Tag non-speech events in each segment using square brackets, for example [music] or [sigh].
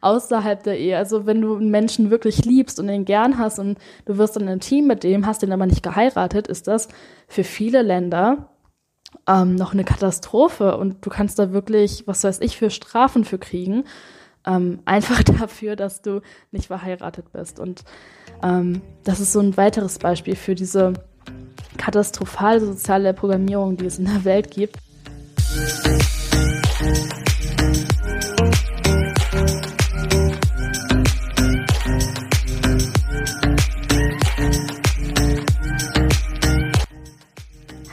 außerhalb der Ehe. Also wenn du einen Menschen wirklich liebst und ihn gern hast und du wirst dann ein Team mit dem, hast den aber nicht geheiratet, ist das für viele Länder ähm, noch eine Katastrophe und du kannst da wirklich, was weiß ich, für Strafen für kriegen. Ähm, [laughs] einfach dafür, dass du nicht verheiratet bist. Und ähm, das ist so ein weiteres Beispiel für diese katastrophale soziale Programmierung, die es in der Welt gibt.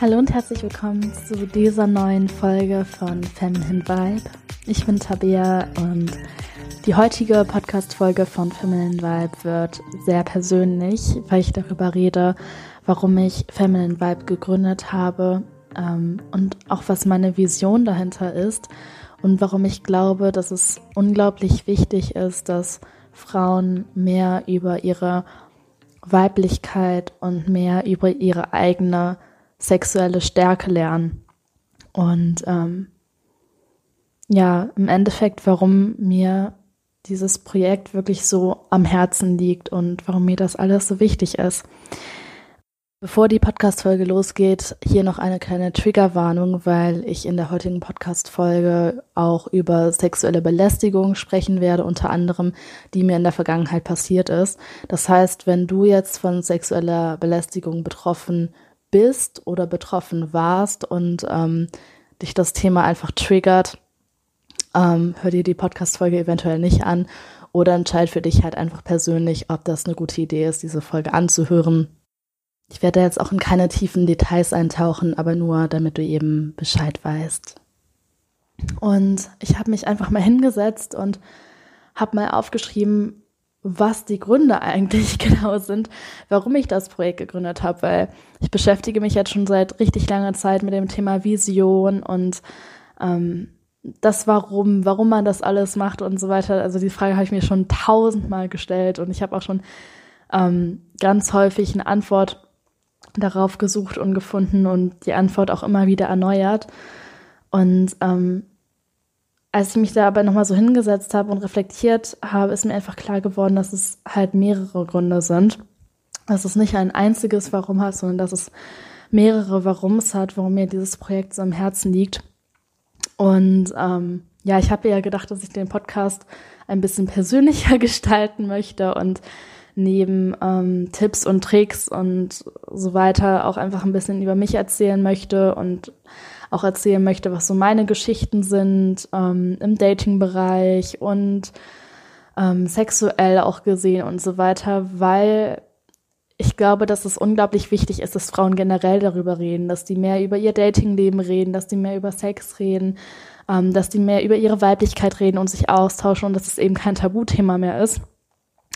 Hallo und herzlich willkommen zu dieser neuen Folge von Feminine Vibe. Ich bin Tabea und die heutige Podcast-Folge von Feminine Vibe wird sehr persönlich, weil ich darüber rede, warum ich Feminine Vibe gegründet habe ähm, und auch was meine Vision dahinter ist und warum ich glaube, dass es unglaublich wichtig ist, dass Frauen mehr über ihre Weiblichkeit und mehr über ihre eigene sexuelle Stärke lernen. Und ähm, ja, im Endeffekt, warum mir dieses Projekt wirklich so am Herzen liegt und warum mir das alles so wichtig ist. Bevor die Podcast-Folge losgeht, hier noch eine kleine Triggerwarnung, weil ich in der heutigen Podcast-Folge auch über sexuelle Belästigung sprechen werde, unter anderem, die mir in der Vergangenheit passiert ist. Das heißt, wenn du jetzt von sexueller Belästigung betroffen bist oder betroffen warst und ähm, dich das Thema einfach triggert, ähm, hör dir die Podcast-Folge eventuell nicht an oder entscheid für dich halt einfach persönlich, ob das eine gute Idee ist, diese Folge anzuhören. Ich werde jetzt auch in keine tiefen Details eintauchen, aber nur, damit du eben Bescheid weißt. Und ich habe mich einfach mal hingesetzt und habe mal aufgeschrieben, was die Gründe eigentlich [laughs] genau sind, warum ich das Projekt gegründet habe, weil ich beschäftige mich jetzt schon seit richtig langer Zeit mit dem Thema Vision und ähm, das Warum, warum man das alles macht und so weiter. Also die Frage habe ich mir schon tausendmal gestellt und ich habe auch schon ähm, ganz häufig eine Antwort darauf gesucht und gefunden und die Antwort auch immer wieder erneuert. Und ähm, als ich mich da aber nochmal so hingesetzt habe und reflektiert habe, ist mir einfach klar geworden, dass es halt mehrere Gründe sind. Dass es nicht ein einziges Warum hat, sondern dass es mehrere Warums hat, warum mir dieses Projekt so am Herzen liegt. Und ähm, ja, ich habe ja gedacht, dass ich den Podcast ein bisschen persönlicher [laughs] gestalten möchte und neben ähm, Tipps und Tricks und so weiter auch einfach ein bisschen über mich erzählen möchte und auch erzählen möchte, was so meine Geschichten sind ähm, im Dating-Bereich und ähm, sexuell auch gesehen und so weiter, weil ich glaube, dass es unglaublich wichtig ist, dass Frauen generell darüber reden, dass die mehr über ihr Datingleben reden, dass die mehr über Sex reden, ähm, dass die mehr über ihre Weiblichkeit reden und sich austauschen und dass es eben kein Tabuthema mehr ist.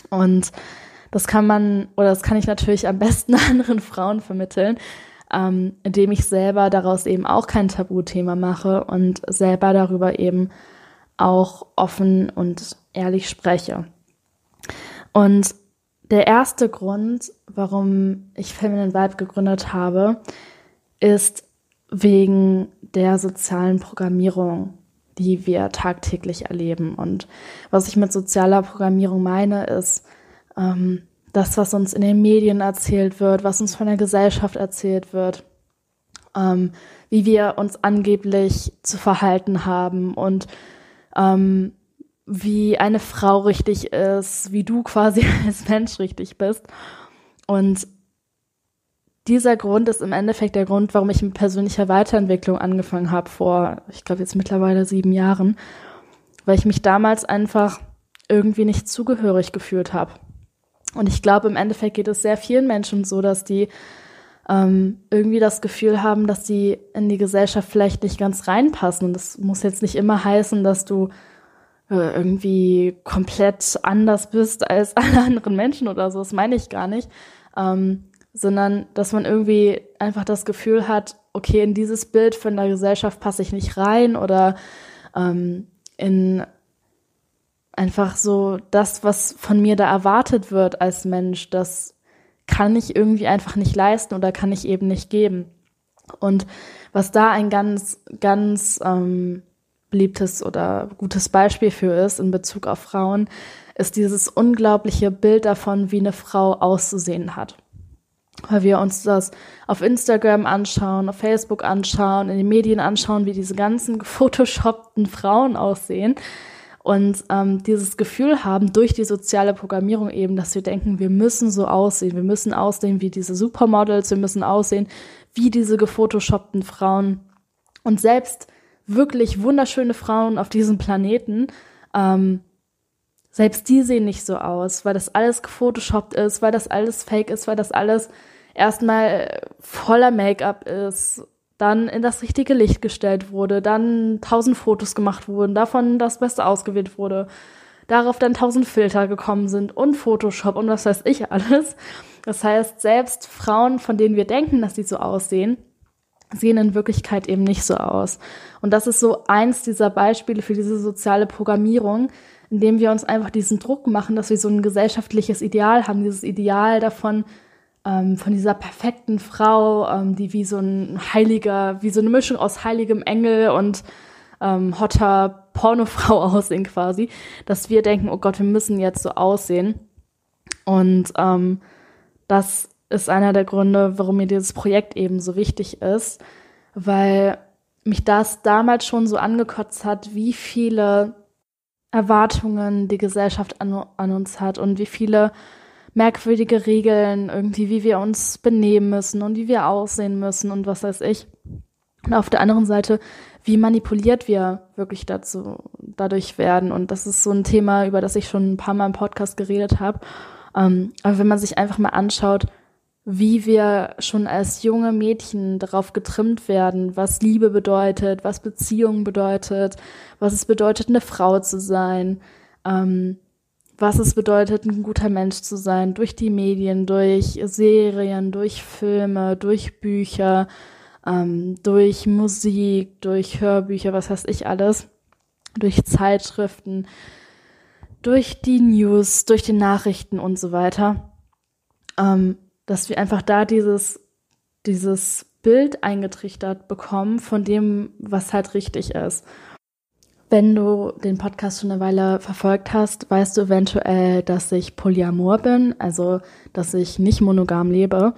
Und das kann man, oder das kann ich natürlich am besten [laughs] anderen Frauen vermitteln, ähm, indem ich selber daraus eben auch kein Tabuthema mache und selber darüber eben auch offen und ehrlich spreche. Und der erste Grund, warum ich Feminine Vibe gegründet habe, ist wegen der sozialen Programmierung, die wir tagtäglich erleben. Und was ich mit sozialer Programmierung meine, ist, ähm, das, was uns in den Medien erzählt wird, was uns von der Gesellschaft erzählt wird, ähm, wie wir uns angeblich zu verhalten haben und ähm, wie eine Frau richtig ist, wie du quasi [laughs] als Mensch richtig bist. Und dieser Grund ist im Endeffekt der Grund, warum ich mit persönlicher Weiterentwicklung angefangen habe vor, ich glaube jetzt mittlerweile sieben Jahren, weil ich mich damals einfach irgendwie nicht zugehörig gefühlt habe. Und ich glaube, im Endeffekt geht es sehr vielen Menschen so, dass die ähm, irgendwie das Gefühl haben, dass sie in die Gesellschaft vielleicht nicht ganz reinpassen. Und das muss jetzt nicht immer heißen, dass du äh, irgendwie komplett anders bist als [laughs] alle anderen Menschen oder so. Das meine ich gar nicht. Ähm, sondern dass man irgendwie einfach das Gefühl hat, okay, in dieses Bild von der Gesellschaft passe ich nicht rein oder ähm, in einfach so das, was von mir da erwartet wird als Mensch, das kann ich irgendwie einfach nicht leisten oder kann ich eben nicht geben. Und was da ein ganz, ganz ähm, beliebtes oder gutes Beispiel für ist in Bezug auf Frauen, ist dieses unglaubliche Bild davon, wie eine Frau auszusehen hat. Weil wir uns das auf Instagram anschauen, auf Facebook anschauen, in den Medien anschauen, wie diese ganzen [laughs] gefotoshoppten Frauen aussehen und ähm, dieses Gefühl haben durch die soziale Programmierung eben, dass wir denken, wir müssen so aussehen, wir müssen aussehen wie diese Supermodels, wir müssen aussehen wie diese gefotoshoppten Frauen. Und selbst wirklich wunderschöne Frauen auf diesem Planeten, ähm, selbst die sehen nicht so aus, weil das alles gefotoshoppt ist, weil das alles fake ist, weil das alles erstmal voller Make-up ist, dann in das richtige Licht gestellt wurde, dann tausend Fotos gemacht wurden, davon das Beste ausgewählt wurde, darauf dann tausend Filter gekommen sind und Photoshop und was weiß ich alles. Das heißt, selbst Frauen, von denen wir denken, dass sie so aussehen, sehen in Wirklichkeit eben nicht so aus. Und das ist so eins dieser Beispiele für diese soziale Programmierung, indem wir uns einfach diesen Druck machen, dass wir so ein gesellschaftliches Ideal haben, dieses Ideal davon, ähm, von dieser perfekten Frau, ähm, die wie so ein heiliger, wie so eine Mischung aus heiligem Engel und ähm, hotter Pornofrau [laughs] aussehen quasi, dass wir denken, oh Gott, wir müssen jetzt so aussehen. Und ähm, das ist einer der Gründe, warum mir dieses Projekt eben so wichtig ist, weil mich das damals schon so angekotzt hat, wie viele Erwartungen die Gesellschaft an, an uns hat und wie viele merkwürdige Regeln, irgendwie, wie wir uns benehmen müssen und wie wir aussehen müssen und was weiß ich. Und auf der anderen Seite, wie manipuliert wir wirklich dazu, dadurch werden. Und das ist so ein Thema, über das ich schon ein paar Mal im Podcast geredet habe. Ähm, aber wenn man sich einfach mal anschaut, wie wir schon als junge Mädchen darauf getrimmt werden, was Liebe bedeutet, was Beziehung bedeutet, was es bedeutet, eine Frau zu sein, ähm, was es bedeutet, ein guter Mensch zu sein, durch die Medien, durch Serien, durch Filme, durch Bücher, ähm, durch Musik, durch Hörbücher, was heißt ich alles, durch Zeitschriften, durch die News, durch die Nachrichten und so weiter, ähm, dass wir einfach da dieses, dieses Bild eingetrichtert bekommen von dem, was halt richtig ist. Wenn du den Podcast schon eine Weile verfolgt hast, weißt du eventuell, dass ich Polyamor bin, also dass ich nicht monogam lebe.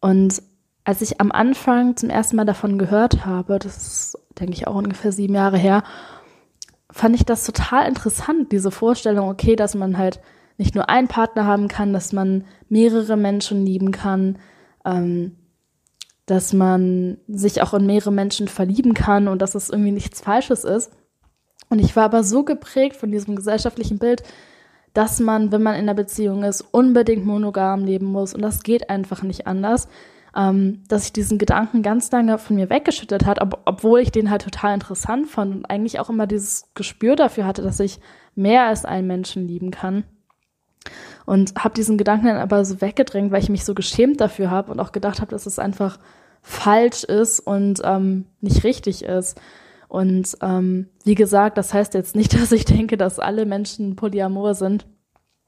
Und als ich am Anfang zum ersten Mal davon gehört habe, das ist, denke ich, auch ungefähr sieben Jahre her, fand ich das total interessant, diese Vorstellung, okay, dass man halt nicht nur einen Partner haben kann, dass man mehrere Menschen lieben kann, ähm, dass man sich auch in mehrere Menschen verlieben kann und dass es irgendwie nichts Falsches ist. Und ich war aber so geprägt von diesem gesellschaftlichen Bild, dass man, wenn man in einer Beziehung ist, unbedingt monogam leben muss. Und das geht einfach nicht anders. Ähm, dass ich diesen Gedanken ganz lange von mir weggeschüttet hat, ob, obwohl ich den halt total interessant fand und eigentlich auch immer dieses Gespür dafür hatte, dass ich mehr als einen Menschen lieben kann. Und habe diesen Gedanken dann aber so weggedrängt, weil ich mich so geschämt dafür habe und auch gedacht habe, dass es einfach falsch ist und ähm, nicht richtig ist. Und ähm, wie gesagt, das heißt jetzt nicht, [laughs] dass ich denke, dass alle Menschen polyamor sind.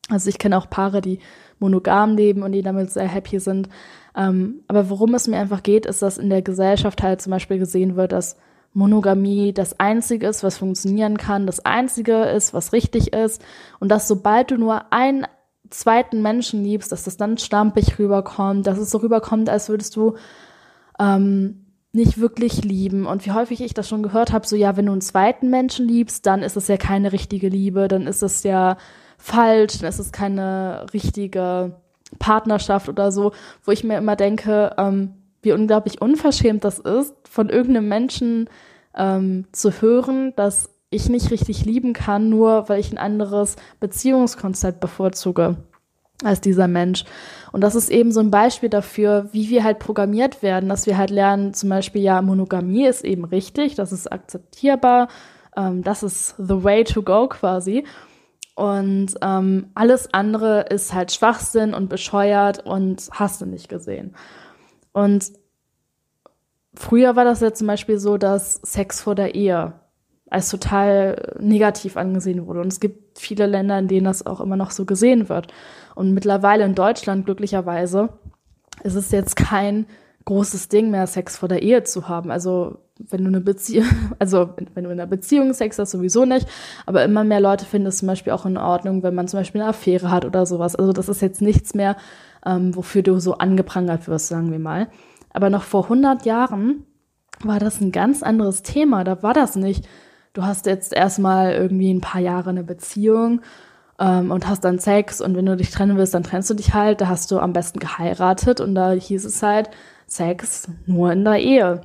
Also ich kenne auch Paare, die monogam leben und die damit sehr happy sind. Ähm, aber worum es mir einfach geht, ist, dass in der Gesellschaft halt zum Beispiel gesehen wird, dass Monogamie das Einzige ist, was funktionieren kann, das Einzige ist, was richtig ist. Und dass sobald du nur einen zweiten Menschen liebst, dass das dann stampig rüberkommt, dass es so rüberkommt, als würdest du ähm, nicht wirklich lieben. Und wie häufig ich das schon gehört habe, so ja, wenn du einen zweiten Menschen liebst, dann ist es ja keine richtige Liebe, dann ist es ja falsch, dann ist es keine richtige Partnerschaft oder so, wo ich mir immer denke, ähm, wie unglaublich unverschämt das ist, von irgendeinem Menschen ähm, zu hören, dass ich nicht richtig lieben kann, nur weil ich ein anderes Beziehungskonzept bevorzuge als dieser Mensch. Und das ist eben so ein Beispiel dafür, wie wir halt programmiert werden, dass wir halt lernen, zum Beispiel, ja, Monogamie ist eben richtig, das ist akzeptierbar, ähm, das ist the way to go quasi. Und ähm, alles andere ist halt Schwachsinn und bescheuert und hast du nicht gesehen. Und früher war das ja zum Beispiel so, dass Sex vor der Ehe als total negativ angesehen wurde. Und es gibt viele Länder, in denen das auch immer noch so gesehen wird. Und mittlerweile in Deutschland glücklicherweise ist es jetzt kein großes Ding mehr, Sex vor der Ehe zu haben. Also wenn du eine Beziehung, [laughs] also wenn du in einer Beziehung Sex hast, sowieso nicht, aber immer mehr Leute finden es zum Beispiel auch in Ordnung, wenn man zum Beispiel eine Affäre hat oder sowas. Also das ist jetzt nichts mehr, ähm, wofür du so angeprangert wirst, sagen wir mal. Aber noch vor 100 Jahren war das ein ganz anderes Thema. Da war das nicht. Du hast jetzt erstmal irgendwie ein paar Jahre eine Beziehung ähm, und hast dann Sex und wenn du dich trennen willst, dann trennst du dich halt. Da hast du am besten geheiratet und da hieß es halt Sex nur in der Ehe.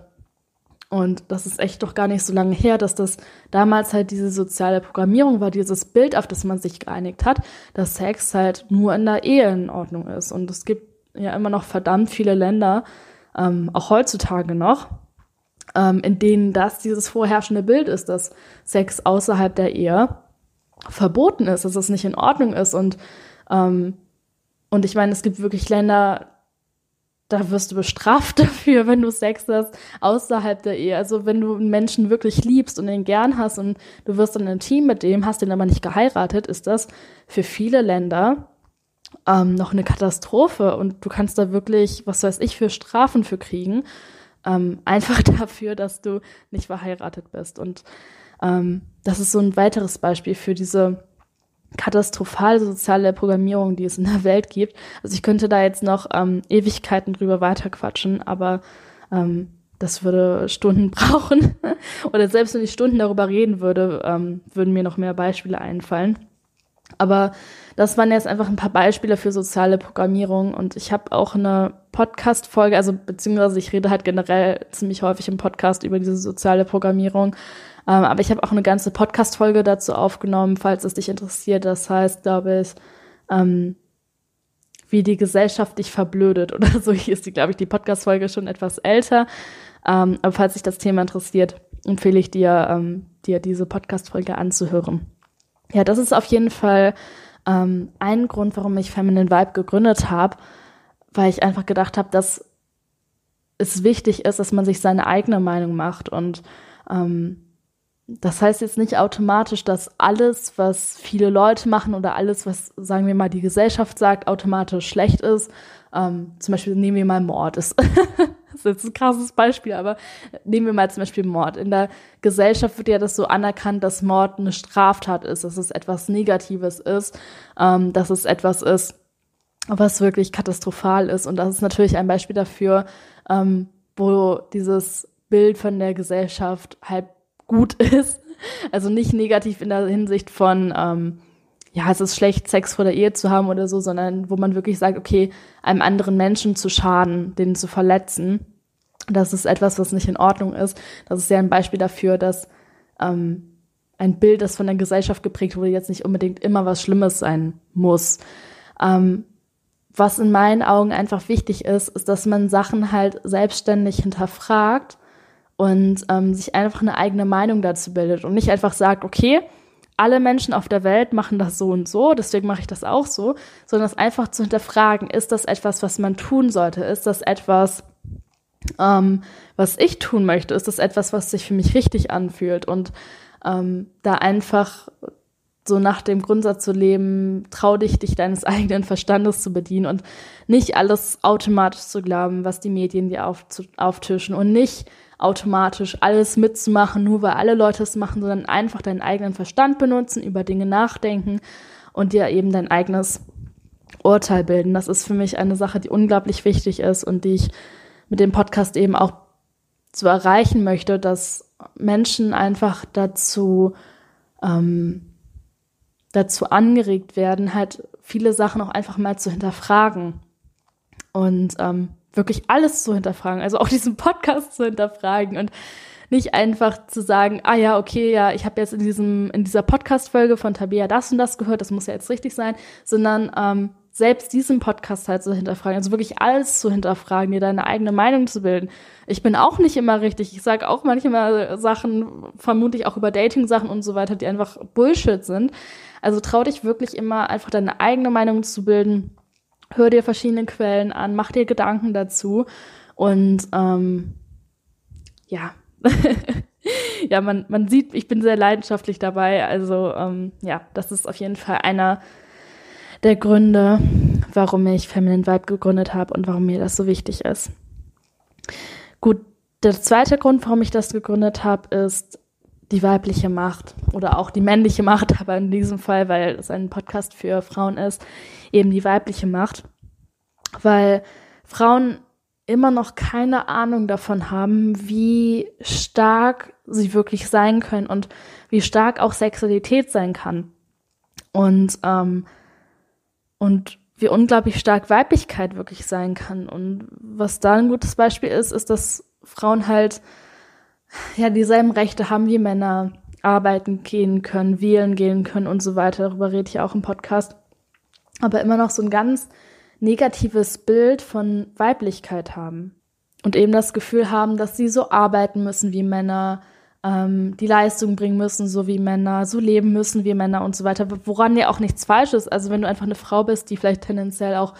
Und das ist echt doch gar nicht so lange her, dass das damals halt diese soziale Programmierung war, dieses Bild, auf das man sich geeinigt hat, dass Sex halt nur in der Ehe in Ordnung ist. Und es gibt ja immer noch verdammt viele Länder, ähm, auch heutzutage noch, ähm, in denen das dieses vorherrschende Bild ist, dass Sex außerhalb der Ehe verboten ist, dass es nicht in Ordnung ist. Und, ähm, und ich meine, es gibt wirklich Länder, da wirst du bestraft [laughs] dafür, wenn du Sex hast außerhalb der Ehe. Also wenn du einen Menschen wirklich liebst und ihn gern hast und du wirst dann intim mit dem, hast ihn aber nicht geheiratet, ist das für viele Länder ähm, noch eine Katastrophe und du kannst da wirklich, was weiß ich, für Strafen für kriegen. Ähm, [laughs] einfach dafür, dass du nicht verheiratet bist. Und ähm, das ist so ein weiteres Beispiel für diese katastrophale soziale Programmierung, die es in der Welt gibt. Also ich könnte da jetzt noch ähm, Ewigkeiten drüber weiterquatschen, aber ähm, das würde Stunden [laughs] brauchen. Oder selbst wenn ich Stunden darüber reden würde, ähm, würden mir noch mehr Beispiele einfallen. Aber das waren jetzt einfach ein paar Beispiele für soziale Programmierung und ich habe auch eine Podcast-Folge, also beziehungsweise ich rede halt generell ziemlich häufig im Podcast über diese soziale Programmierung. Ähm, aber ich habe auch eine ganze Podcast-Folge dazu aufgenommen, falls es dich interessiert. Das heißt, glaube ich, ähm, wie die Gesellschaft dich verblödet oder [laughs] so. Hier ist die, glaube ich, die Podcast-Folge schon etwas älter. Ähm, aber falls dich das Thema interessiert, empfehle ich dir, ähm, dir diese Podcast-Folge anzuhören. Ja, das ist auf jeden Fall ähm, ein Grund, warum ich Feminine Vibe gegründet habe, weil ich einfach gedacht habe, dass es wichtig ist, dass man sich seine eigene Meinung macht und ähm, das heißt jetzt nicht automatisch, dass alles, was viele Leute machen oder alles, was, sagen wir mal, die Gesellschaft sagt, automatisch schlecht ist. Ähm, zum Beispiel nehmen wir mal Mord. [laughs] Das ist jetzt ein krasses Beispiel, aber nehmen wir mal zum Beispiel Mord. In der Gesellschaft wird ja das so anerkannt, dass Mord eine Straftat ist, dass es etwas Negatives ist, ähm, dass es etwas ist, was wirklich katastrophal ist. Und das ist natürlich ein Beispiel dafür, ähm, wo dieses Bild von der Gesellschaft halt gut [laughs] ist. Also nicht negativ in der Hinsicht von, ähm, ja, es ist schlecht, Sex vor der Ehe zu haben oder so, sondern wo man wirklich sagt, okay, einem anderen Menschen zu schaden, den zu verletzen, das ist etwas, was nicht in Ordnung ist. Das ist ja ein Beispiel dafür, dass ähm, ein Bild, das von der Gesellschaft geprägt wurde, jetzt nicht unbedingt immer was Schlimmes sein muss. Ähm, was in meinen Augen einfach wichtig ist, ist, dass man Sachen halt selbstständig hinterfragt und ähm, sich einfach eine eigene Meinung dazu bildet und nicht einfach sagt, okay, alle Menschen auf der Welt machen das so und so, deswegen mache ich das auch so, sondern es einfach zu hinterfragen, ist das etwas, was man tun sollte? Ist das etwas, ähm, was ich tun möchte? Ist das etwas, was sich für mich richtig anfühlt? Und ähm, da einfach so nach dem Grundsatz zu leben, trau dich, dich deines [laughs] eigenen Verstandes zu bedienen und nicht alles automatisch zu glauben, was die Medien dir auftischen und nicht automatisch alles mitzumachen, nur weil alle Leute es machen, sondern einfach deinen eigenen Verstand benutzen, über Dinge nachdenken und dir eben dein eigenes Urteil bilden. Das ist für mich eine Sache, die unglaublich wichtig ist und die ich mit dem Podcast eben auch zu erreichen möchte, dass Menschen einfach dazu ähm, dazu angeregt werden, halt viele Sachen auch einfach mal zu hinterfragen und ähm, wirklich alles zu hinterfragen, also auch diesen Podcast zu hinterfragen und nicht einfach zu sagen, ah ja, okay, ja, ich habe jetzt in diesem in dieser Podcast-Folge von Tabea das und das gehört, das muss ja jetzt richtig sein, sondern ähm, selbst diesen Podcast halt zu hinterfragen, also wirklich alles zu hinterfragen, dir deine eigene Meinung zu bilden. Ich bin auch nicht immer richtig. Ich sage auch manchmal Sachen, vermutlich auch über Dating-Sachen und so weiter, die einfach Bullshit sind. Also trau dich wirklich immer einfach deine eigene Meinung zu bilden hör dir verschiedene Quellen an, mach dir Gedanken dazu und ähm, ja. [laughs] ja, man, man sieht, ich bin sehr leidenschaftlich dabei. Also ähm, ja, das ist auf jeden Fall einer der Gründe, warum ich Feminine Vibe gegründet habe und warum mir das so wichtig ist. Gut, der zweite Grund, warum ich das gegründet habe, ist die weibliche Macht oder auch die männliche Macht, [laughs] aber in diesem Fall, weil es ein Podcast für Frauen ist, eben die weibliche Macht, weil Frauen immer noch keine Ahnung davon haben, wie stark sie wirklich sein können und wie stark auch Sexualität sein kann. Und, ähm, und wie unglaublich stark Weiblichkeit wirklich sein kann. Und was da ein gutes Beispiel ist, ist, dass Frauen halt ja dieselben Rechte haben wie Männer, arbeiten gehen können, wählen gehen können und so weiter. Darüber rede ich auch im Podcast. Aber immer noch so ein ganz negatives Bild von Weiblichkeit haben. Und eben das Gefühl haben, dass sie so arbeiten müssen wie Männer, ähm, die Leistung bringen müssen, so wie Männer, so leben müssen wie Männer und so weiter, woran ja auch nichts falsch ist. Also wenn du einfach eine Frau bist, die vielleicht tendenziell auch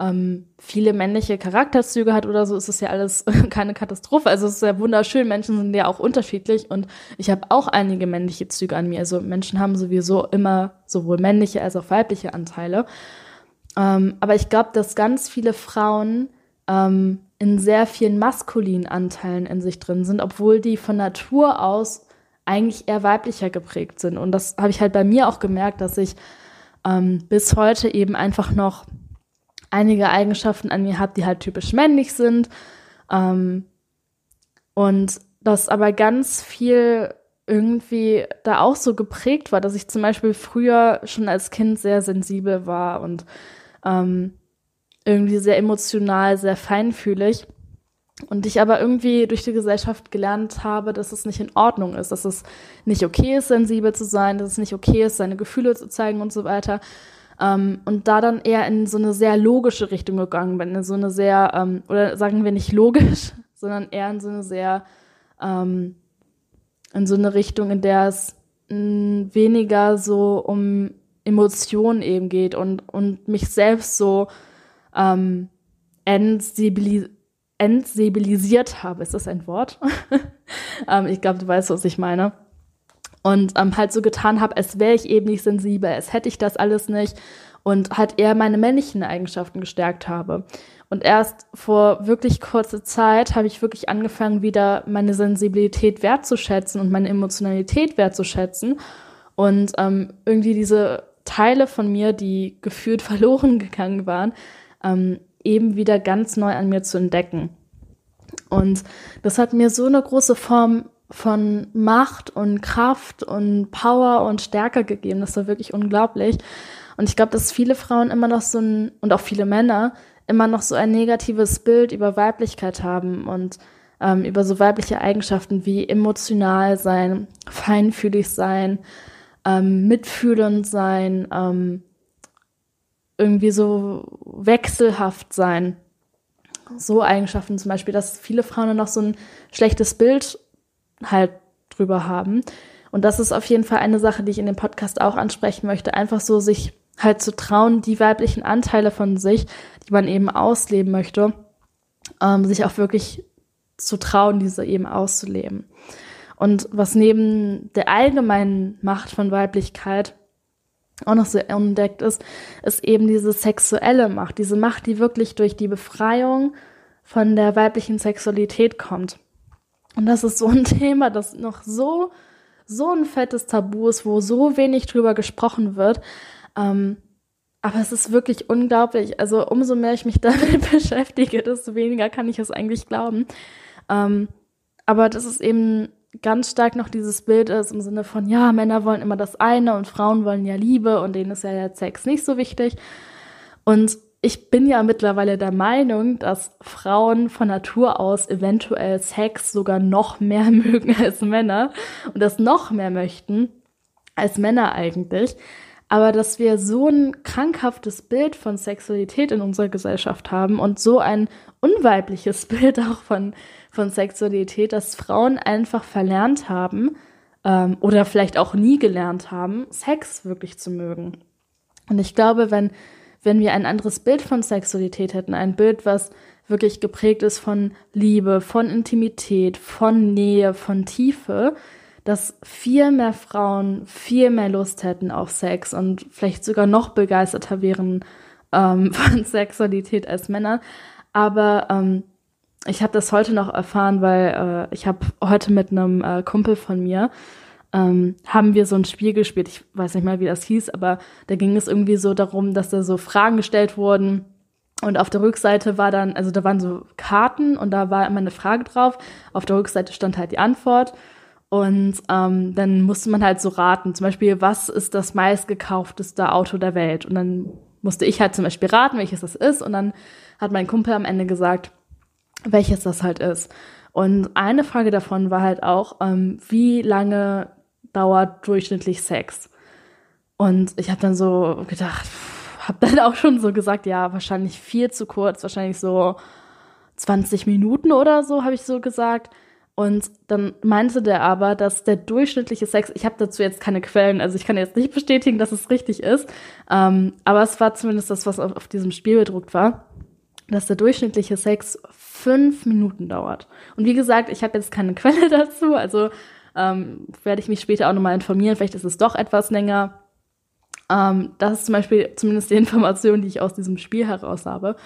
ähm, viele männliche Charakterzüge hat oder so, ist es ja alles [laughs] keine Katastrophe. Also es ist ja wunderschön. Menschen sind ja auch unterschiedlich und ich habe auch einige männliche Züge an mir. Also Menschen haben sowieso immer sowohl männliche als auch weibliche Anteile. Ähm, aber ich glaube, dass ganz viele Frauen ähm, in sehr vielen maskulinen Anteilen in sich drin sind, obwohl die von Natur aus eigentlich eher weiblicher geprägt sind. Und das habe ich halt bei mir auch gemerkt, dass ich ähm, bis heute eben einfach noch einige Eigenschaften an mir habe, die halt typisch männlich sind. Ähm, und das aber ganz viel irgendwie da auch so geprägt war, dass ich zum Beispiel früher schon als Kind sehr sensibel war und ähm, irgendwie sehr emotional, sehr feinfühlig. Und ich aber irgendwie durch die Gesellschaft gelernt habe, dass es nicht in Ordnung ist, dass es nicht okay ist, sensibel zu sein, dass es nicht okay ist, seine Gefühle zu zeigen und so weiter. Ähm, und da dann eher in so eine sehr logische Richtung gegangen bin, in so eine sehr, ähm, oder sagen wir nicht logisch, [laughs] sondern eher in so eine sehr, ähm, in so eine Richtung, in der es mh, weniger so um Emotionen eben geht und, und mich selbst so ähm, entsensibilis entsensibilisiert habe. Ist das ein Wort? [laughs] ähm, ich glaube, du weißt, was ich meine und ähm, halt so getan habe, als wäre ich eben nicht sensibel, als hätte ich das alles nicht und halt eher meine männlichen Eigenschaften gestärkt habe. Und erst vor wirklich kurzer Zeit habe ich wirklich angefangen, wieder meine Sensibilität wertzuschätzen und meine Emotionalität wertzuschätzen und ähm, irgendwie diese Teile von mir, die gefühlt [laughs] verloren gegangen waren, ähm, eben wieder ganz neu an mir zu entdecken. Und das hat mir so eine große Form von Macht und Kraft und Power und Stärke gegeben. Das war wirklich unglaublich. Und ich glaube, dass viele Frauen immer noch so ein, und auch viele Männer, immer noch so ein negatives Bild über Weiblichkeit haben und ähm, über so weibliche Eigenschaften wie emotional sein, feinfühlig sein, ähm, mitfühlend sein, ähm, irgendwie so wechselhaft sein. So Eigenschaften zum Beispiel, dass viele Frauen noch so ein schlechtes Bild halt drüber haben. Und das ist auf jeden Fall eine Sache, die ich in dem Podcast auch ansprechen möchte. Einfach so sich halt zu trauen, die weiblichen Anteile von sich, die man eben ausleben möchte, ähm, sich auch wirklich zu trauen, diese eben auszuleben. Und was neben der allgemeinen Macht von Weiblichkeit auch noch so entdeckt ist, ist eben diese sexuelle Macht, diese Macht, die wirklich durch die Befreiung von der weiblichen Sexualität kommt. Und das ist so ein [laughs] Thema, das noch so, so ein fettes Tabu ist, wo so wenig drüber gesprochen wird. Ähm, aber es ist wirklich unglaublich. Also umso mehr ich mich [laughs] damit beschäftige, desto weniger kann ich es eigentlich glauben. Ähm, aber das ist eben ganz stark noch dieses Bild ist im Sinne von, ja, Männer wollen immer das eine und Frauen wollen ja Liebe und denen ist ja der Sex nicht so wichtig. Und ich bin ja mittlerweile der Meinung, dass Frauen von Natur aus eventuell Sex sogar noch mehr [laughs] mögen als Männer und das noch mehr möchten als Männer eigentlich. Aber dass wir so ein krankhaftes Bild von Sexualität in unserer Gesellschaft haben und so ein unweibliches [laughs] Bild auch von, von Sexualität, dass Frauen einfach verlernt haben ähm, oder vielleicht auch nie gelernt haben, Sex wirklich zu mögen. Und ich glaube, wenn wenn wir ein anderes Bild von Sexualität hätten, ein Bild, was wirklich geprägt ist von Liebe, von Intimität, von Nähe, von Tiefe, dass viel mehr Frauen viel mehr Lust hätten auf Sex und vielleicht sogar noch begeisterter wären ähm, [laughs] von Sexualität als Männer. Aber ähm, ich habe das heute noch erfahren, weil äh, ich habe heute mit einem äh, Kumpel von mir ähm, haben wir so ein Spiel gespielt. Ich weiß nicht mal, wie das hieß, aber da ging es irgendwie so darum, dass da so Fragen gestellt wurden. Und auf der Rückseite war dann, also da waren so Karten und da war immer eine Frage drauf. Auf der Rückseite stand halt die Antwort. Und ähm, dann musste man halt so raten, zum Beispiel, was ist das meistgekaufteste Auto der Welt? Und dann musste ich halt zum Beispiel raten, welches das ist. Und dann hat mein Kumpel am Ende gesagt, welches das halt ist. Und eine Frage davon war halt auch, ähm, wie lange dauert durchschnittlich Sex? Und ich habe dann so gedacht, habe dann [laughs] auch schon so gesagt, ja, wahrscheinlich viel zu kurz, wahrscheinlich so 20 Minuten oder so, habe ich so gesagt. Und dann meinte der aber, dass der durchschnittliche Sex, ich habe dazu jetzt keine Quellen, also ich kann jetzt nicht bestätigen, dass es richtig ist, ähm, aber es war zumindest das, was auf, auf diesem Spiel bedruckt war, dass der durchschnittliche Sex fünf Minuten dauert. Und wie gesagt, ich habe jetzt keine [laughs] Quelle dazu, also ähm, werde ich mich später auch nochmal informieren, vielleicht ist es doch etwas länger. Ähm, das ist zum Beispiel zumindest die [laughs] Information, die ich aus diesem Spiel heraus habe.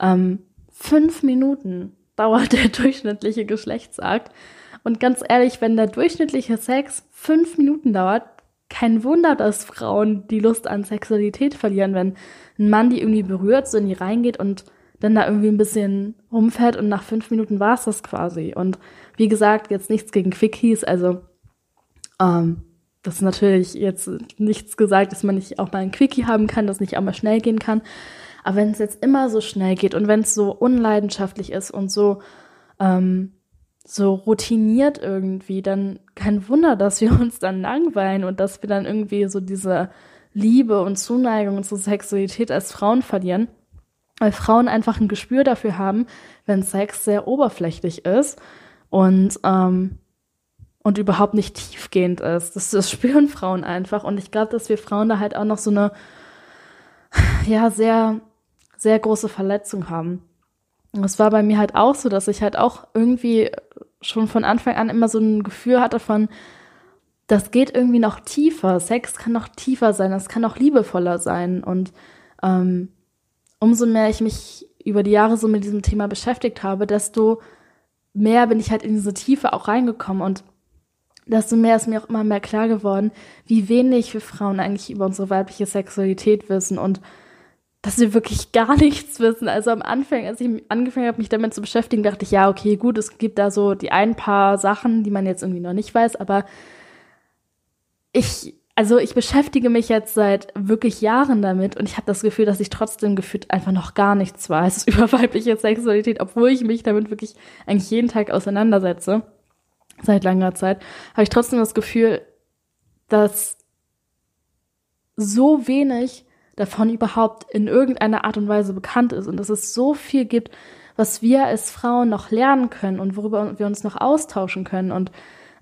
Ähm, fünf Minuten [laughs] dauert der durchschnittliche Geschlechtsakt. Und ganz ehrlich, wenn der durchschnittliche Sex fünf Minuten dauert, kein Wunder, dass Frauen die Lust an Sexualität verlieren, wenn ein Mann die irgendwie berührt, so in die reingeht und dann da irgendwie ein bisschen rumfährt und nach fünf Minuten war es das quasi. Und wie gesagt, jetzt nichts gegen Quickies, also ähm, das ist natürlich jetzt nichts gesagt, dass man nicht auch mal ein Quickie haben kann, dass nicht auch mal schnell gehen kann. Aber wenn es jetzt immer so schnell geht und wenn es so unleidenschaftlich ist und so, ähm, so routiniert irgendwie, dann kein Wunder, dass wir [laughs] uns dann langweilen und dass wir dann irgendwie so diese Liebe und Zuneigung und so Sexualität als Frauen verlieren. Weil Frauen einfach ein Gespür dafür haben, wenn Sex sehr oberflächlich ist und, ähm, und überhaupt nicht tiefgehend ist. Das, das [laughs] spüren Frauen einfach. Und ich glaube, dass wir Frauen da halt auch noch so eine, ja, sehr sehr große Verletzung haben. Und es war bei mir halt auch so, dass ich halt auch irgendwie schon von Anfang an immer so ein Gefühl hatte von, das geht irgendwie noch tiefer. Sex kann noch tiefer sein, es kann noch liebevoller sein. Und ähm, umso mehr ich mich über die Jahre so mit diesem Thema beschäftigt habe, desto mehr bin ich halt in diese Tiefe auch reingekommen und desto mehr ist mir auch immer mehr klar geworden, wie wenig wir Frauen eigentlich über unsere weibliche Sexualität wissen und dass wir wirklich gar [laughs] nichts wissen. Also am Anfang, als ich angefangen habe, mich damit zu beschäftigen, dachte ich, ja, okay, gut, es gibt da so die ein paar Sachen, die man jetzt irgendwie noch nicht weiß, aber ich, also ich beschäftige mich jetzt seit wirklich Jahren damit und ich habe das Gefühl, dass ich trotzdem gefühlt einfach noch gar nichts weiß [laughs] über weibliche Sexualität, obwohl ich mich damit wirklich eigentlich jeden Tag auseinandersetze, seit langer Zeit, habe ich trotzdem das Gefühl, dass so wenig davon überhaupt in irgendeiner Art und Weise bekannt ist und dass es so viel gibt, was wir als Frauen noch lernen können und worüber wir uns noch austauschen können. Und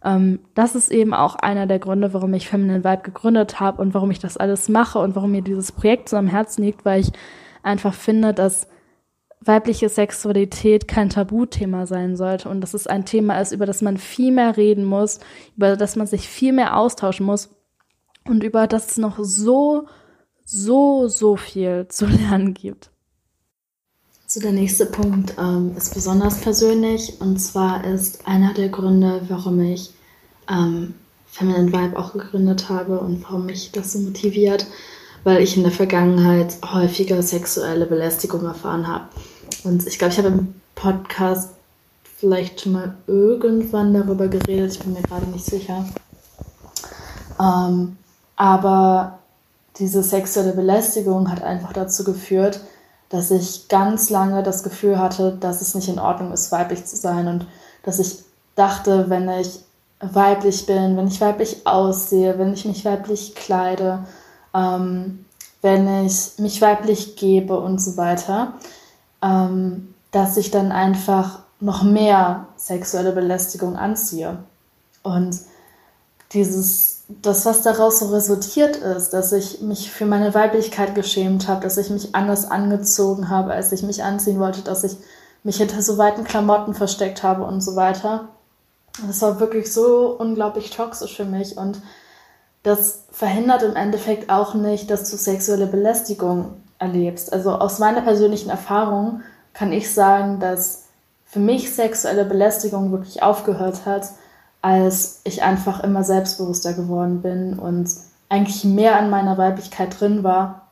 ähm, das ist eben auch einer der Gründe, warum ich Feminine Vibe gegründet habe und warum ich das alles mache und warum mir dieses Projekt so am Herzen liegt, weil ich einfach finde, dass weibliche Sexualität kein Tabuthema sein sollte und dass es ein Thema ist, über das man viel mehr reden muss, über das man sich viel mehr austauschen muss und über das es noch so so, so viel zu [laughs] lernen gibt. So, der nächste Punkt ähm, ist besonders persönlich und zwar ist einer der Gründe, warum ich ähm, Feminine Vibe auch gegründet habe und warum mich das so motiviert, weil ich in der Vergangenheit häufiger sexuelle Belästigung erfahren habe. Und ich glaube, ich habe im Podcast vielleicht schon mal irgendwann darüber geredet, ich bin mir gerade nicht sicher. Ähm, aber diese sexuelle Belästigung hat einfach dazu geführt, dass ich ganz lange das Gefühl hatte, dass es nicht in Ordnung ist, weiblich zu sein und dass ich dachte, wenn ich weiblich bin, wenn ich weiblich aussehe, wenn ich mich weiblich kleide, ähm, wenn ich mich weiblich gebe und so weiter, ähm, dass ich dann einfach noch mehr sexuelle Belästigung anziehe. Und dieses das, was daraus so resultiert ist, dass ich mich für meine Weiblichkeit geschämt habe, dass ich mich anders angezogen habe, als ich mich anziehen wollte, dass ich mich hinter so weiten Klamotten versteckt habe und so weiter. Das war wirklich so unglaublich toxisch für mich und das verhindert im Endeffekt auch nicht, dass du sexuelle Belästigung erlebst. Also aus meiner persönlichen Erfahrung kann ich sagen, dass für mich sexuelle Belästigung wirklich aufgehört hat, als ich einfach immer selbstbewusster geworden bin und eigentlich mehr an meiner Weiblichkeit drin war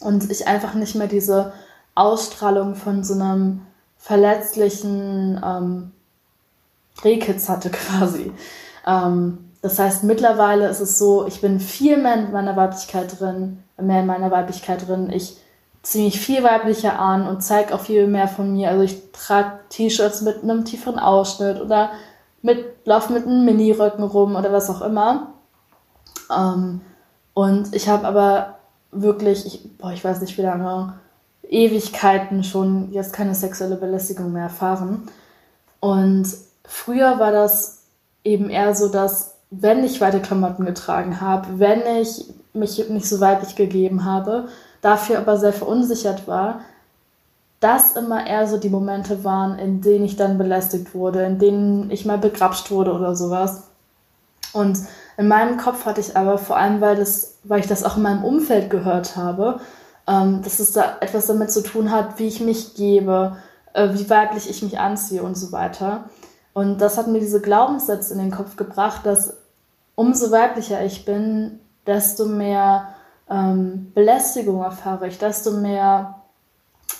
und ich einfach nicht mehr diese Ausstrahlung von so einem verletzlichen ähm, Rehkitz hatte [laughs] quasi. Ähm, das heißt, mittlerweile ist es so, ich bin viel mehr in meiner Weiblichkeit drin, mehr in meiner Weiblichkeit drin. Ich ziehe mich viel weiblicher an und zeige auch viel mehr von mir. Also ich trage T-Shirts mit einem tieferen Ausschnitt oder mit, laufe mit einem Mini-Röcken rum oder was auch immer. Ähm, und ich habe aber wirklich, ich, boah, ich weiß nicht wie lange, Ewigkeiten schon jetzt keine sexuelle Belästigung mehr erfahren. Und früher war das eben eher so, dass wenn ich weite Klamotten getragen habe, wenn ich mich nicht so weiblich gegeben habe, dafür aber sehr verunsichert war, das immer eher so die Momente waren, in denen ich dann belästigt wurde, in denen ich mal begrapscht wurde oder sowas. Und in meinem Kopf hatte ich aber, vor allem weil, das, weil ich das auch in meinem Umfeld gehört habe, ähm, dass es da etwas damit zu tun hat, wie ich mich gebe, äh, wie weiblich ich mich anziehe und so weiter. Und das hat mir diese Glaubenssätze in den Kopf gebracht, dass umso weiblicher ich bin, desto mehr ähm, Belästigung erfahre ich, desto mehr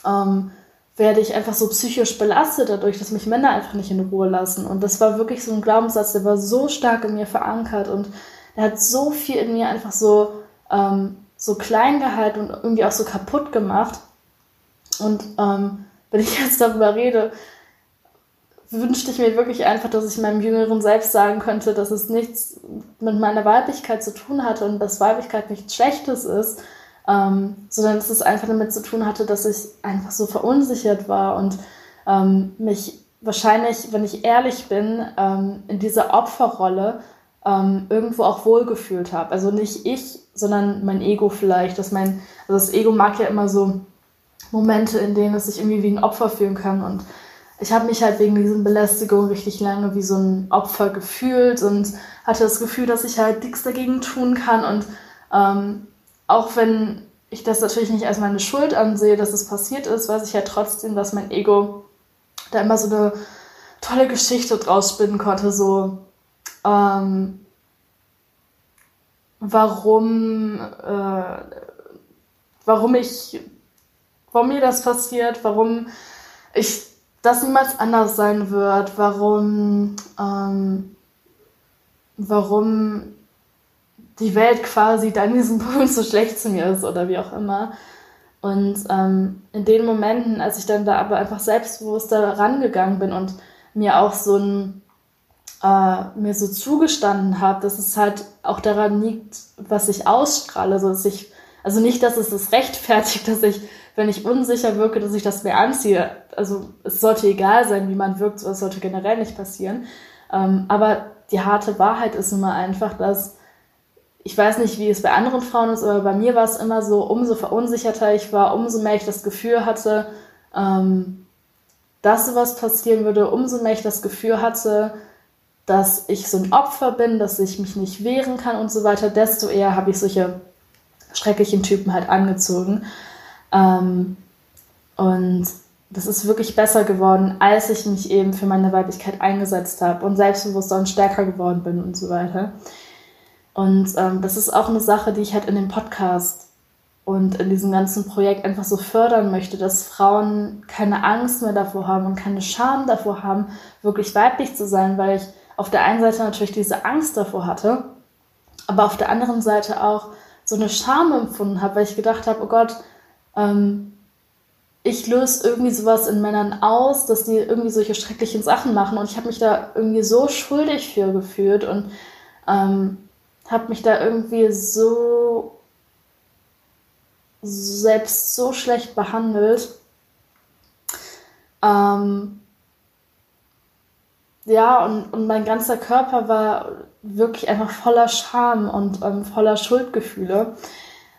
ähm, werde ich einfach so psychisch belastet dadurch, dass mich Männer einfach nicht in Ruhe lassen. Und das war wirklich so ein Glaubenssatz, der war so stark in mir verankert und der hat so viel in mir einfach so, ähm, so klein gehalten und irgendwie auch so kaputt gemacht. Und ähm, wenn ich [laughs] jetzt darüber rede, wünschte ich mir wirklich einfach, dass ich meinem jüngeren Selbst sagen könnte, dass es nichts mit meiner Weiblichkeit zu tun hatte und dass Weiblichkeit nichts Schlechtes ist, ähm, sondern dass es einfach damit zu tun hatte, dass ich einfach so verunsichert war und ähm, mich wahrscheinlich, wenn ich ehrlich bin, ähm, in dieser Opferrolle ähm, irgendwo auch wohlgefühlt habe. Also nicht ich, sondern mein Ego vielleicht. Dass mein, also das Ego mag ja immer so Momente, in denen es sich irgendwie wie ein Opfer fühlen kann und ich habe mich halt wegen diesen Belästigungen richtig lange wie so ein Opfer gefühlt und hatte das Gefühl, dass ich halt nichts dagegen tun kann und ähm, auch wenn ich das natürlich nicht als meine Schuld ansehe, dass es passiert ist, weiß ich ja trotzdem, dass mein Ego da immer so eine tolle Geschichte draus spinnen konnte, so ähm, warum, äh, warum ich, warum mir das passiert, warum ich das niemals anders sein wird, warum, ähm, warum die Welt quasi dann in diesem Punkt so schlecht zu mir ist oder wie auch immer. Und ähm, in den Momenten, als ich dann da aber einfach selbstbewusster rangegangen bin und mir auch so ein, äh, mir so zugestanden habe, dass es halt auch daran liegt, was ich ausstrahle, so dass ich, also nicht, dass es das rechtfertigt, dass ich, wenn ich unsicher wirke, dass ich das mehr anziehe. Also es sollte egal sein, wie man wirkt, so es sollte generell nicht passieren. Ähm, aber die harte Wahrheit ist nun mal einfach, dass ich weiß nicht, wie es bei anderen Frauen ist, aber bei mir war es immer so, umso verunsicherter ich war, umso mehr ich das Gefühl hatte, ähm, dass sowas passieren würde, umso mehr ich das Gefühl hatte, dass ich so ein Opfer bin, dass ich mich nicht wehren kann und so weiter, desto eher habe ich solche schrecklichen Typen halt angezogen. Ähm, und das ist wirklich besser geworden, als ich mich eben für meine Weiblichkeit eingesetzt habe und selbstbewusster und stärker geworden bin und so weiter. Und ähm, das ist auch eine Sache, die ich halt in dem Podcast und in diesem ganzen Projekt einfach so fördern möchte, dass Frauen keine Angst mehr davor haben und keine Scham davor haben, wirklich weiblich zu sein, weil ich auf der einen Seite natürlich diese Angst davor hatte, aber auf der anderen Seite auch so eine Scham empfunden habe, weil ich gedacht habe, oh Gott, ähm, ich löse irgendwie sowas in Männern aus, dass die irgendwie solche schrecklichen Sachen machen und ich habe mich da irgendwie so schuldig für gefühlt und ähm, habe mich da irgendwie so selbst so schlecht behandelt. Ähm, ja, und, und mein ganzer Körper war wirklich einfach voller Scham und ähm, voller Schuldgefühle.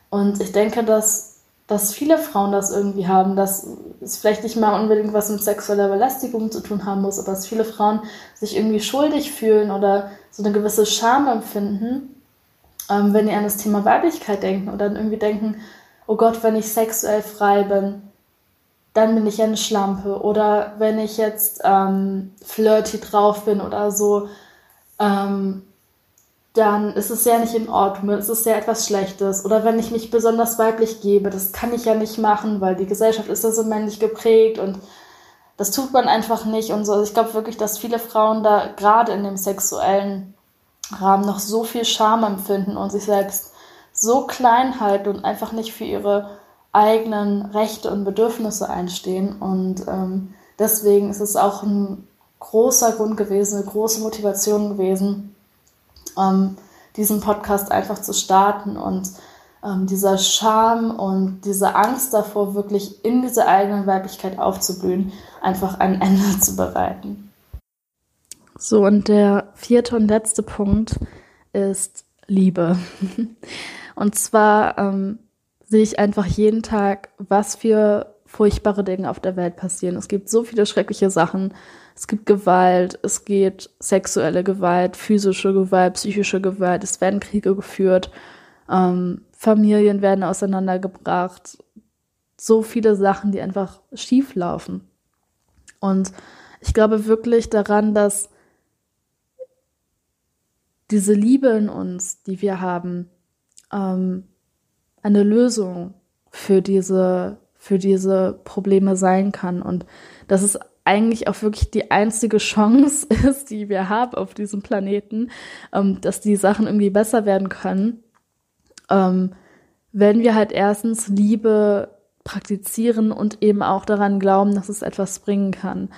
Und ich denke, dass, dass viele Frauen das irgendwie haben, dass es vielleicht nicht mal unbedingt was mit sexueller Belästigung zu tun haben muss, aber dass viele Frauen sich irgendwie schuldig fühlen oder so eine gewisse Scham empfinden ähm, wenn die an das Thema Weiblichkeit denken und dann irgendwie denken, oh Gott, wenn ich sexuell frei bin, dann bin ich ja eine Schlampe. Oder wenn ich jetzt ähm, flirty drauf bin oder so, ähm, dann ist es ja nicht in Ordnung, es ist ja etwas Schlechtes. Oder wenn ich mich besonders weiblich gebe, das kann ich ja nicht machen, weil die Gesellschaft ist ja so männlich geprägt und das tut man einfach nicht und so. Also ich glaube wirklich, dass viele Frauen da gerade in dem sexuellen Rahmen noch so viel Scham empfinden und sich selbst so klein halten und einfach nicht für ihre eigenen Rechte und Bedürfnisse einstehen. Und ähm, deswegen ist es auch ein großer Grund gewesen, eine große Motivation gewesen, ähm, diesen Podcast einfach zu starten und ähm, dieser Scham und diese Angst davor, wirklich in diese eigene Weiblichkeit aufzublühen, einfach ein Ende [laughs] zu bereiten. So, und der vierte und letzte Punkt ist Liebe. [laughs] und zwar ähm, sehe ich einfach jeden Tag, was für furchtbare Dinge auf der Welt passieren. Es gibt so viele schreckliche Sachen. Es gibt Gewalt, es geht sexuelle Gewalt, physische Gewalt, psychische Gewalt, es werden Kriege geführt, ähm, Familien werden auseinandergebracht. So viele Sachen, die einfach schief laufen. Und ich glaube wirklich daran, dass diese Liebe in uns, die wir haben, ähm, eine Lösung für diese, für diese Probleme sein kann. Und dass es eigentlich auch wirklich die einzige Chance [laughs] ist, die wir haben auf diesem Planeten, ähm, dass die Sachen irgendwie besser werden können, ähm, wenn wir halt erstens Liebe praktizieren und eben auch daran glauben, dass es etwas bringen kann.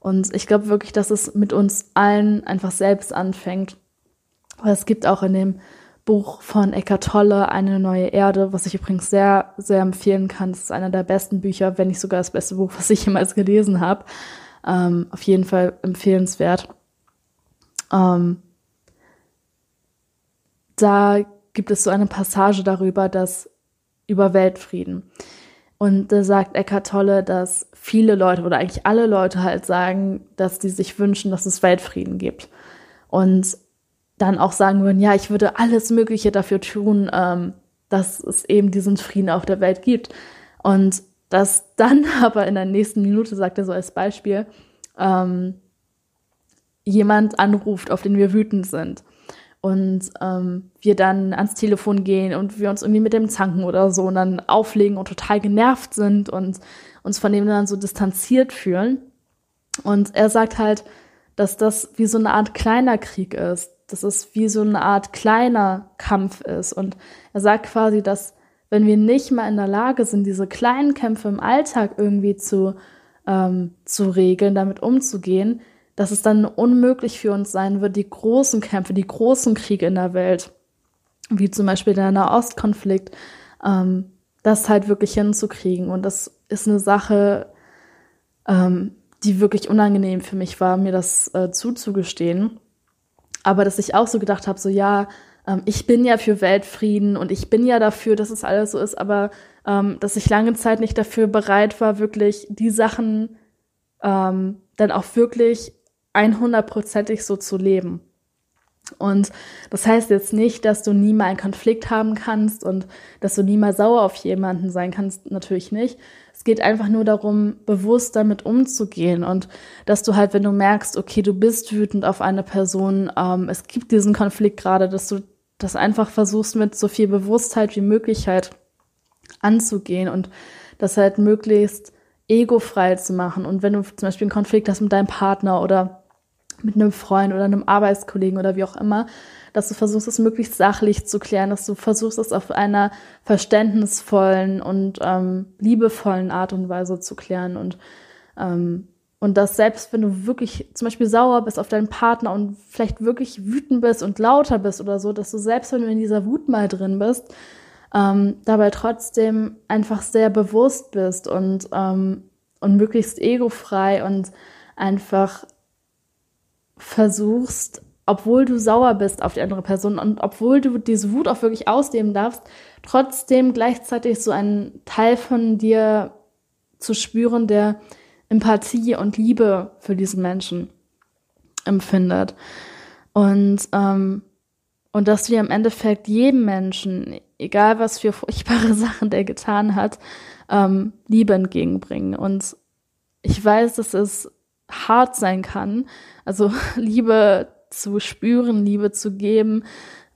Und ich glaube wirklich, dass es mit uns allen einfach selbst anfängt. Aber es gibt auch in dem Buch von Eckart Tolle, Eine neue Erde, was ich übrigens sehr, sehr empfehlen kann. Das ist einer der besten Bücher, wenn nicht sogar das beste Buch, was ich jemals gelesen habe. Ähm, auf jeden Fall empfehlenswert. Ähm, da gibt es so eine Passage darüber, dass über Weltfrieden. Und da sagt Eckart Tolle, dass viele Leute oder eigentlich alle Leute halt sagen, dass die sich wünschen, dass es Weltfrieden gibt. Und dann auch sagen würden, ja, ich würde alles Mögliche dafür tun, ähm, dass es eben diesen Frieden auf der Welt gibt. Und dass dann [laughs] aber in der nächsten Minute, sagt er so als Beispiel, ähm, jemand anruft, auf den wir wütend sind. Und ähm, wir dann ans Telefon gehen und wir uns irgendwie mit dem zanken oder so und dann auflegen und total genervt sind und uns von dem dann so distanziert fühlen. Und er sagt halt, dass das wie so eine Art kleiner Krieg ist, dass es wie so eine Art kleiner Kampf ist. Und er sagt quasi, dass wenn wir nicht mal in der Lage sind, diese kleinen Kämpfe im Alltag irgendwie zu, ähm, zu regeln, damit umzugehen, dass es dann unmöglich für uns sein wird, die großen Kämpfe, die großen Kriege in der Welt, wie zum Beispiel der Nahostkonflikt, ähm, das halt wirklich hinzukriegen. Und das ist eine Sache, ähm, die wirklich unangenehm für mich war, mir das äh, zuzugestehen. Aber dass ich auch so gedacht habe, so ja, ähm, ich bin ja für Weltfrieden und ich bin ja dafür, dass es alles so ist, aber ähm, dass ich lange Zeit nicht dafür bereit war, wirklich die Sachen ähm, dann auch wirklich 100%ig so zu leben. Und das heißt jetzt nicht, dass du nie mal einen Konflikt haben kannst und dass du nie mal sauer auf jemanden sein kannst, natürlich nicht. Es geht einfach nur darum, bewusst damit umzugehen und dass du halt, wenn du merkst, okay, du bist wütend auf eine Person, ähm, es gibt diesen Konflikt gerade, dass du das einfach versuchst mit so viel Bewusstheit wie möglich halt anzugehen und das halt möglichst egofrei zu machen. Und wenn du zum Beispiel einen Konflikt hast mit deinem Partner oder mit einem Freund oder einem Arbeitskollegen oder wie auch immer, dass du versuchst, es möglichst sachlich zu klären, dass du versuchst, es auf einer verständnisvollen und ähm, liebevollen Art und Weise zu klären. Und ähm, und dass selbst wenn du wirklich zum Beispiel sauer bist auf deinen Partner und vielleicht wirklich wütend bist und lauter bist oder so, dass du selbst wenn du in dieser Wut mal drin bist, ähm, dabei trotzdem einfach sehr bewusst bist und, ähm, und möglichst egofrei und einfach versuchst, obwohl du sauer bist auf die andere Person und obwohl du diese Wut auch wirklich ausleben darfst, trotzdem gleichzeitig so einen Teil von dir zu spüren, der Empathie und Liebe für diesen Menschen empfindet. Und, ähm, und dass wir im Endeffekt jedem Menschen, egal was für furchtbare [laughs] Sachen der getan hat, ähm, Liebe entgegenbringen. Und ich weiß, dass es hart sein kann, also [laughs] Liebe zu spüren, Liebe zu geben.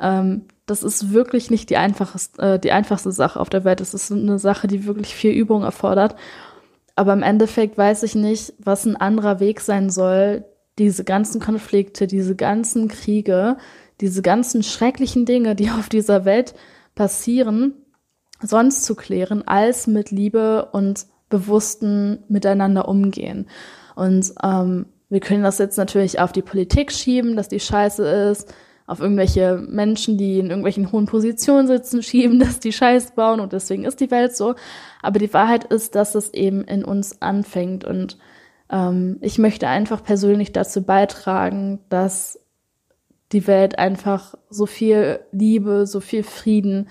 Ähm, das ist wirklich nicht die einfachste, äh, die einfachste Sache auf der Welt. Das ist eine Sache, die wirklich viel Übung erfordert. Aber im Endeffekt weiß ich nicht, was ein anderer Weg sein soll, diese ganzen Konflikte, diese ganzen Kriege, diese ganzen schrecklichen Dinge, die [laughs] auf dieser Welt passieren, sonst zu klären, als mit Liebe und bewussten Miteinander umgehen. Und ähm, wir können das jetzt natürlich auf die Politik schieben, dass die scheiße ist, auf irgendwelche Menschen, die in irgendwelchen hohen Positionen sitzen, [laughs] schieben, dass die Scheiß bauen und deswegen ist die Welt so. Aber die Wahrheit ist, dass es eben in uns anfängt und ähm, ich möchte einfach persönlich dazu beitragen, dass die Welt einfach so viel Liebe, so viel Frieden,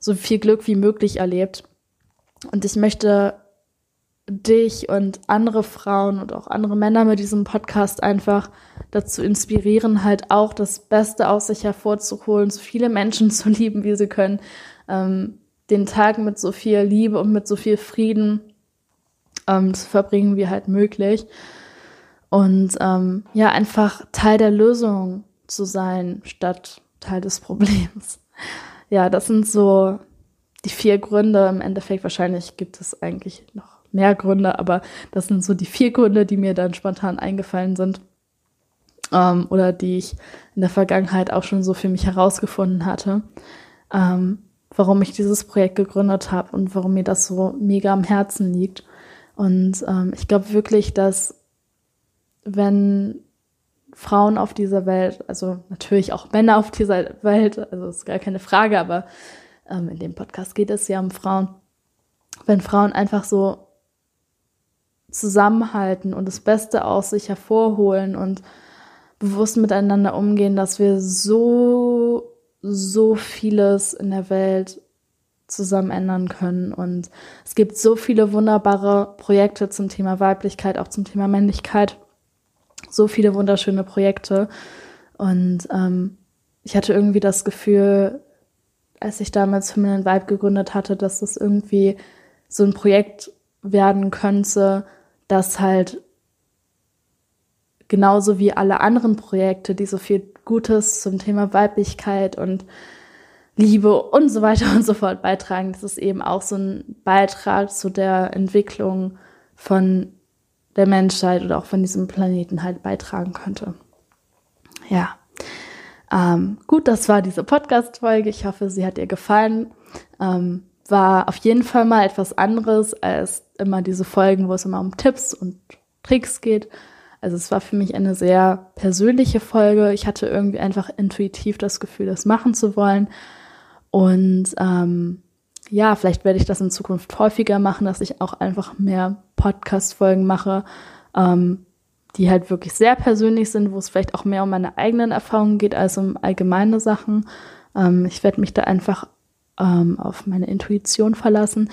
so viel Glück wie möglich erlebt. Und ich möchte dich und andere Frauen und auch andere Männer mit diesem Podcast einfach dazu inspirieren, halt auch das Beste aus sich hervorzuholen, so viele Menschen [laughs] zu lieben, wie sie können, ähm, den Tag mit so viel Liebe und mit so viel Frieden ähm, zu verbringen, wie halt möglich. Und ähm, ja, einfach Teil der Lösung zu sein, statt Teil des Problems. [laughs] Ja, das sind so die vier Gründe. Im Endeffekt wahrscheinlich gibt es eigentlich noch mehr Gründe, aber das sind so die vier Gründe, die mir dann spontan eingefallen sind. Ähm, oder die ich in der Vergangenheit auch schon so für mich herausgefunden hatte. Ähm, warum ich dieses Projekt gegründet habe und warum mir das so mega am Herzen liegt. Und ähm, ich glaube wirklich, dass wenn Frauen auf dieser Welt, also natürlich auch Männer auf dieser Welt, also ist gar keine Frage, aber ähm, in dem Podcast geht es ja um Frauen, wenn Frauen einfach so zusammenhalten und das Beste aus sich hervorholen und bewusst miteinander umgehen, dass wir so, so vieles in der Welt zusammen ändern können. Und es gibt so viele wunderbare Projekte zum Thema Weiblichkeit, auch zum Thema Männlichkeit. So viele wunderschöne Projekte. Und ähm, ich hatte irgendwie das Gefühl, als ich damals Feminine Vibe gegründet hatte, dass das irgendwie so ein Projekt werden könnte, das halt genauso wie alle anderen Projekte, die so viel Gutes zum Thema Weiblichkeit und Liebe und so weiter und so fort beitragen. Das ist eben auch so ein Beitrag zu der Entwicklung von der Menschheit oder auch von diesem Planeten halt beitragen könnte. Ja. Ähm, gut, das war diese Podcast-Folge. Ich hoffe, sie hat dir gefallen. Ähm, war auf jeden Fall mal etwas anderes als immer diese Folgen, wo es immer um Tipps und Tricks geht. Also es war für mich eine sehr persönliche Folge. Ich hatte irgendwie einfach intuitiv das Gefühl, das machen zu wollen. Und ähm, ja, vielleicht werde ich das in Zukunft häufiger machen, dass ich auch einfach mehr Podcast-Folgen mache, ähm, die halt wirklich sehr persönlich sind, wo es vielleicht auch mehr um meine eigenen Erfahrungen geht als um allgemeine Sachen. Ähm, ich werde mich da einfach ähm, auf meine Intuition verlassen.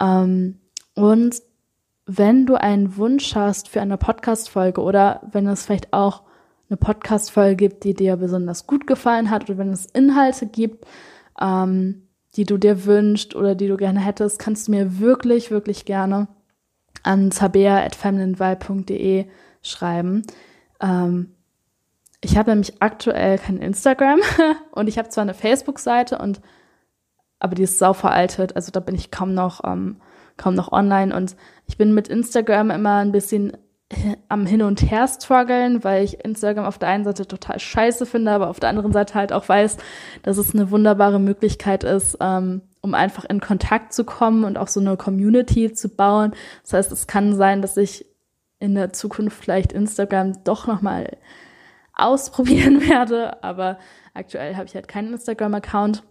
Ähm, und wenn du einen Wunsch hast für eine Podcast-Folge oder wenn es vielleicht auch eine Podcast-Folge gibt, die dir besonders gut gefallen hat oder wenn es Inhalte gibt, ähm, die du dir wünschst oder die du gerne hättest, kannst du mir wirklich, wirklich gerne an tabea.femininevibe.de schreiben. Ähm, ich habe nämlich aktuell kein Instagram [laughs] und ich habe zwar eine Facebook-Seite und aber die ist sau veraltet, also da bin ich kaum noch ähm, kaum noch online und ich bin mit Instagram immer ein bisschen am Hin und Her strugglen, weil ich Instagram auf der einen Seite total scheiße finde, aber auf der anderen Seite halt auch weiß, dass es eine wunderbare Möglichkeit ist, ähm, um einfach in Kontakt zu kommen und auch so eine Community zu bauen. Das heißt, es kann sein, dass ich in der Zukunft vielleicht Instagram doch nochmal ausprobieren [laughs] werde, aber aktuell habe ich halt keinen Instagram-Account.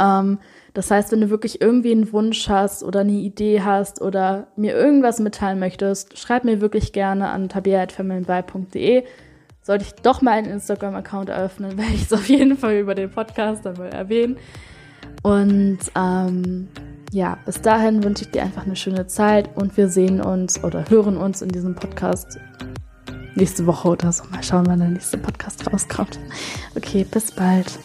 Ähm, das heißt, wenn du wirklich irgendwie einen Wunsch hast oder eine Idee hast oder mir irgendwas mitteilen möchtest, schreib mir wirklich gerne an tabea.familyby.de. Sollte ich doch mal einen Instagram-Account eröffnen, [laughs] werde ich es auf jeden Fall über den Podcast dann erwähnen. Und ähm, ja, bis dahin wünsche ich dir einfach eine schöne Zeit und wir sehen uns oder hören uns in diesem Podcast nächste Woche oder so. Mal schauen, wann der nächste Podcast rauskommt. Okay, bis bald.